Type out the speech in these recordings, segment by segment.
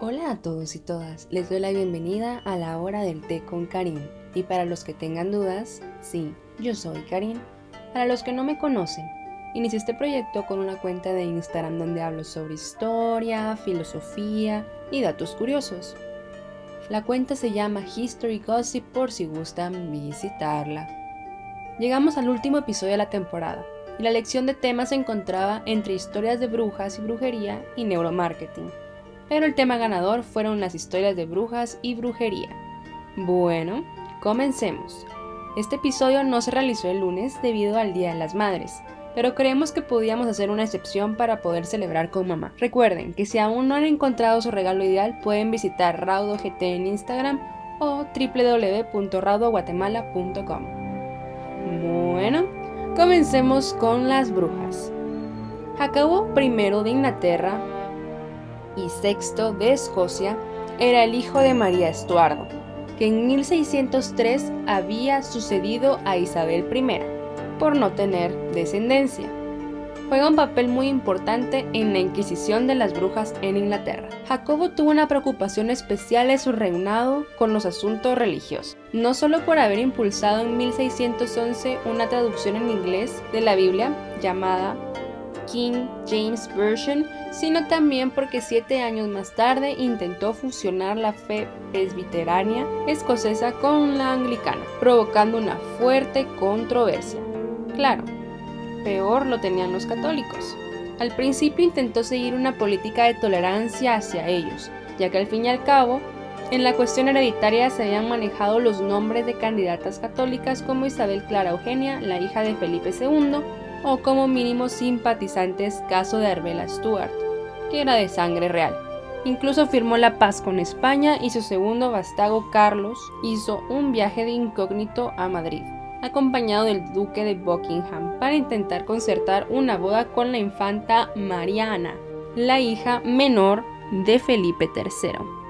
Hola a todos y todas, les doy la bienvenida a la hora del té con Karim. Y para los que tengan dudas, sí, yo soy Karim. Para los que no me conocen, inicié este proyecto con una cuenta de Instagram donde hablo sobre historia, filosofía y datos curiosos. La cuenta se llama History Gossip por si gustan visitarla. Llegamos al último episodio de la temporada y la lección de temas se encontraba entre historias de brujas y brujería y neuromarketing pero el tema ganador fueron las historias de brujas y brujería. Bueno, comencemos. Este episodio no se realizó el lunes debido al Día de las Madres, pero creemos que podíamos hacer una excepción para poder celebrar con mamá. Recuerden que si aún no han encontrado su regalo ideal, pueden visitar RaudoGT en Instagram o www.raudoguatemala.com. Bueno, comencemos con las brujas. Jacobo I de Inglaterra y VI de Escocia era el hijo de María Estuardo, que en 1603 había sucedido a Isabel I por no tener descendencia. Juega un papel muy importante en la Inquisición de las brujas en Inglaterra. Jacobo tuvo una preocupación especial en su reinado con los asuntos religiosos, no solo por haber impulsado en 1611 una traducción en inglés de la Biblia llamada King James Version, sino también porque siete años más tarde intentó fusionar la fe presbiteránea escocesa con la anglicana, provocando una fuerte controversia. Claro, peor lo tenían los católicos. Al principio intentó seguir una política de tolerancia hacia ellos, ya que al fin y al cabo, en la cuestión hereditaria se habían manejado los nombres de candidatas católicas como Isabel Clara Eugenia, la hija de Felipe II, o como mínimo simpatizantes caso de Arbela Stuart, que era de sangre real. Incluso firmó la paz con España y su segundo vastago Carlos hizo un viaje de incógnito a Madrid, acompañado del duque de Buckingham, para intentar concertar una boda con la infanta Mariana, la hija menor de Felipe III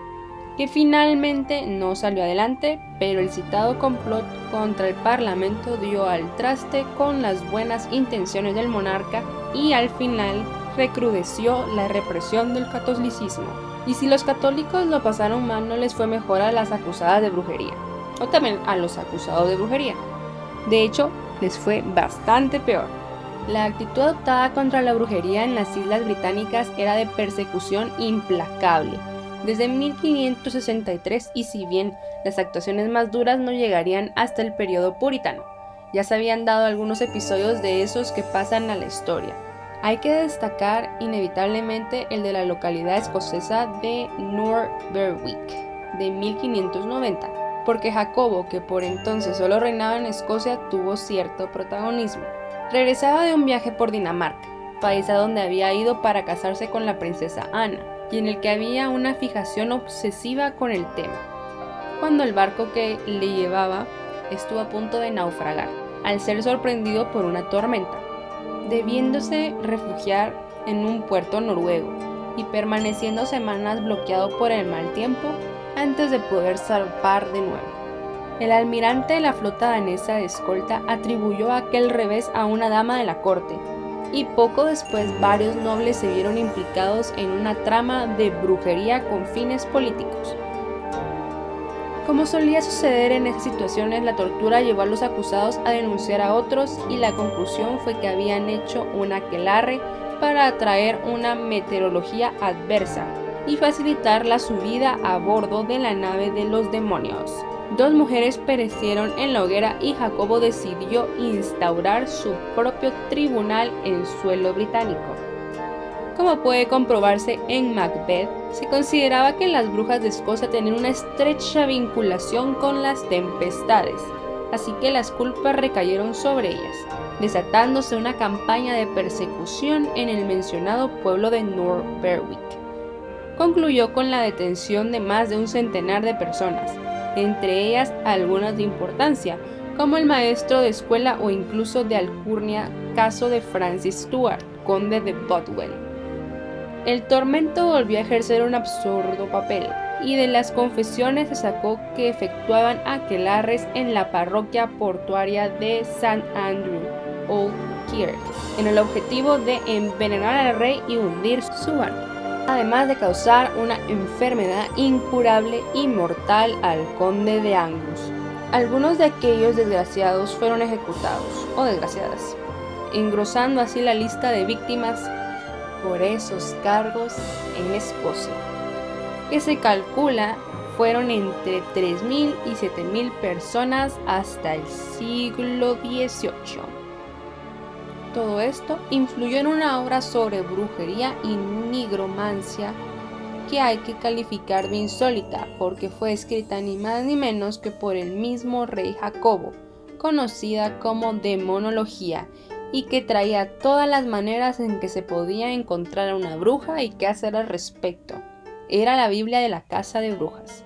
que finalmente no salió adelante, pero el citado complot contra el Parlamento dio al traste con las buenas intenciones del monarca y al final recrudeció la represión del catolicismo. Y si los católicos lo pasaron mal, no les fue mejor a las acusadas de brujería, o también a los acusados de brujería. De hecho, les fue bastante peor. La actitud adoptada contra la brujería en las Islas Británicas era de persecución implacable, desde 1563 y si bien las actuaciones más duras no llegarían hasta el periodo puritano. Ya se habían dado algunos episodios de esos que pasan a la historia. Hay que destacar inevitablemente el de la localidad escocesa de Berwick de 1590, porque Jacobo, que por entonces solo reinaba en Escocia, tuvo cierto protagonismo. Regresaba de un viaje por Dinamarca, país a donde había ido para casarse con la princesa Ana, y en el que había una fijación obsesiva con el tema. Cuando el barco que le llevaba estuvo a punto de naufragar, al ser sorprendido por una tormenta, debiéndose refugiar en un puerto noruego y permaneciendo semanas bloqueado por el mal tiempo antes de poder zarpar de nuevo. El almirante de la flota danesa de escolta atribuyó aquel revés a una dama de la corte, y poco después varios nobles se vieron implicados en una trama de brujería con fines políticos. Como solía suceder en esas situaciones, la tortura llevó a los acusados a denunciar a otros y la conclusión fue que habían hecho un aquelarre para atraer una meteorología adversa y facilitar la subida a bordo de la nave de los demonios. Dos mujeres perecieron en la hoguera y Jacobo decidió instaurar su propio tribunal en suelo británico. Como puede comprobarse en Macbeth, se consideraba que las brujas de Escocia tenían una estrecha vinculación con las tempestades, así que las culpas recayeron sobre ellas, desatándose una campaña de persecución en el mencionado pueblo de North Berwick. Concluyó con la detención de más de un centenar de personas, entre ellas algunas de importancia, como el maestro de escuela o incluso de alcurnia caso de Francis Stuart, conde de Bothwell. El tormento volvió a ejercer un absurdo papel, y de las confesiones se sacó que efectuaban aquelarres en la parroquia portuaria de St. Andrew, Old Kirk, en el objetivo de envenenar al rey y hundir su barco. Además de causar una enfermedad incurable y mortal al conde de Angus. Algunos de aquellos desgraciados fueron ejecutados, o desgraciadas, engrosando así la lista de víctimas por esos cargos en Escocia, que se calcula fueron entre 3.000 y 7.000 personas hasta el siglo XVIII. Todo esto influyó en una obra sobre brujería y nigromancia que hay que calificar de insólita porque fue escrita ni más ni menos que por el mismo rey Jacobo, conocida como demonología y que traía todas las maneras en que se podía encontrar a una bruja y qué hacer al respecto. Era la Biblia de la casa de brujas.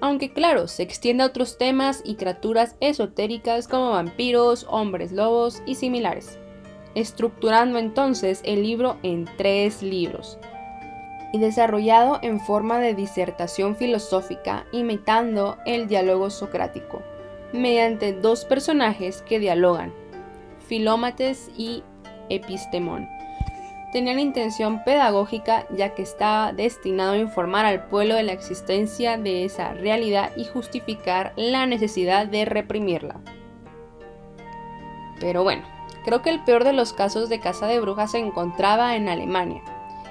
Aunque claro, se extiende a otros temas y criaturas esotéricas como vampiros, hombres lobos y similares, estructurando entonces el libro en tres libros, y desarrollado en forma de disertación filosófica imitando el diálogo socrático, mediante dos personajes que dialogan, Filómates y Epistemón. Tenían intención pedagógica ya que estaba destinado a informar al pueblo de la existencia de esa realidad y justificar la necesidad de reprimirla. Pero bueno, creo que el peor de los casos de caza de brujas se encontraba en Alemania,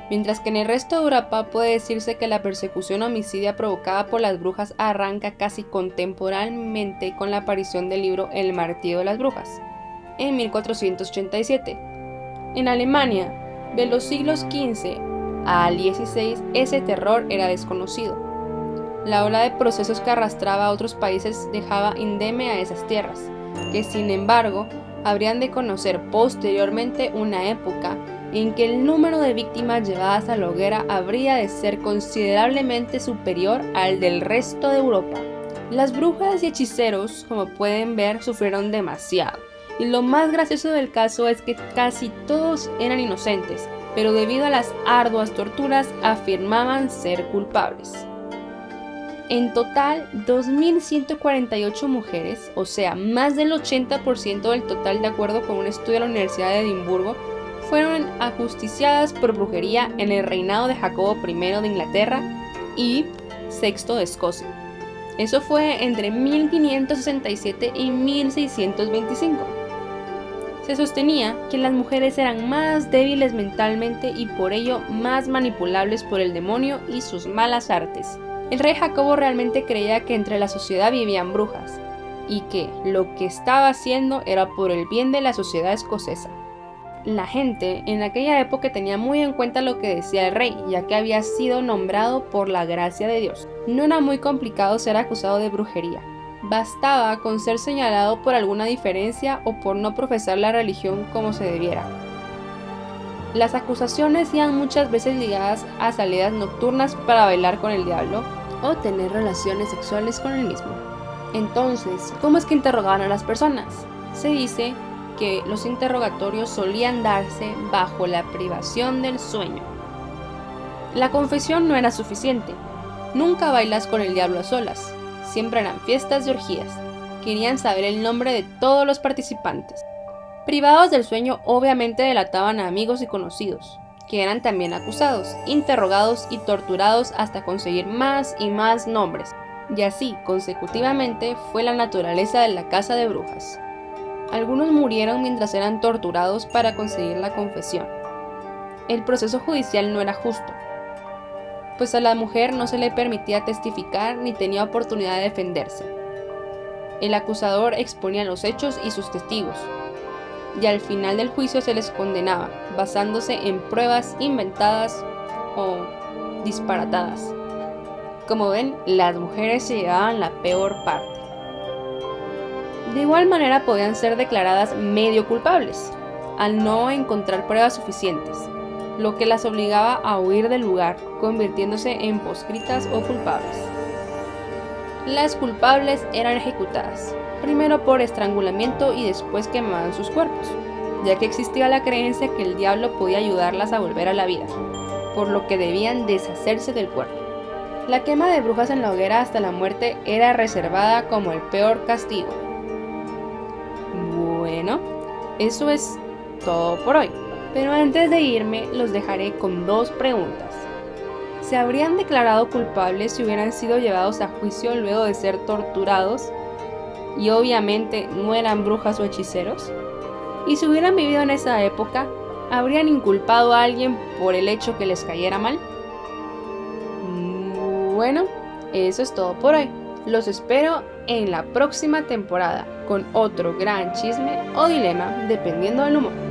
mientras que en el resto de Europa puede decirse que la persecución homicidia provocada por las brujas arranca casi contemporáneamente con la aparición del libro El martillo de las brujas en 1487. En Alemania, de los siglos XV al XVI, ese terror era desconocido. La ola de procesos que arrastraba a otros países dejaba indeme a esas tierras, que sin embargo habrían de conocer posteriormente una época en que el número de víctimas llevadas a la hoguera habría de ser considerablemente superior al del resto de Europa. Las brujas y hechiceros, como pueden ver, sufrieron demasiado y lo más gracioso del caso es que casi todos eran inocentes, pero debido a las arduas torturas afirmaban ser culpables. En total, 2.148 mujeres, o sea, más del 80% del total de acuerdo con un estudio de la Universidad de Edimburgo, fueron ajusticiadas por brujería en el reinado de Jacobo I de Inglaterra y VI de Escocia. Eso fue entre 1567 y 1625. Se sostenía que las mujeres eran más débiles mentalmente y por ello más manipulables por el demonio y sus malas artes. El rey Jacobo realmente creía que entre la sociedad vivían brujas y que lo que estaba haciendo era por el bien de la sociedad escocesa. La gente en aquella época tenía muy en cuenta lo que decía el rey, ya que había sido nombrado por la gracia de Dios. No era muy complicado ser acusado de brujería, Bastaba con ser señalado por alguna diferencia o por no profesar la religión como se debiera. Las acusaciones iban muchas veces ligadas a salidas nocturnas para bailar con el diablo o tener relaciones sexuales con el mismo. Entonces, ¿cómo es que interrogaban a las personas? Se dice que los interrogatorios solían darse bajo la privación del sueño. La confesión no era suficiente. Nunca bailas con el diablo a solas siempre eran fiestas y orgías. Querían saber el nombre de todos los participantes. Privados del sueño obviamente delataban a amigos y conocidos, que eran también acusados, interrogados y torturados hasta conseguir más y más nombres. Y así, consecutivamente, fue la naturaleza de la casa de brujas. Algunos murieron mientras eran torturados para conseguir la confesión. El proceso judicial no era justo, pues a la mujer no se le permitía testificar ni tenía oportunidad de defenderse. El acusador exponía los hechos y sus testigos, y al final del juicio se les condenaba, basándose en pruebas inventadas o disparatadas. Como ven, las mujeres se llevaban la peor parte. De igual manera podían ser declaradas medio culpables, al no encontrar pruebas suficientes, lo que las obligaba a huir del lugar, convirtiéndose en poscritas o culpables. Las culpables eran ejecutadas, primero por estrangulamiento y después quemaban sus cuerpos, ya que existía la creencia que el diablo podía ayudarlas a volver a la vida, por lo que debían deshacerse del cuerpo. La quema de brujas en la hoguera hasta la muerte era reservada como el peor castigo. Bueno, eso es todo por hoy Pero antes de irme los dejaré con dos preguntas. ¿Se habrían declarado culpables si hubieran sido llevados a juicio luego de ser torturados? Y obviamente no eran brujas o hechiceros. ¿Y si hubieran vivido en esa época, habrían inculpado a alguien por el hecho que les cayera mal? Bueno, eso es todo por hoy. Los espero en la próxima temporada con otro gran chisme o dilema dependiendo del humor.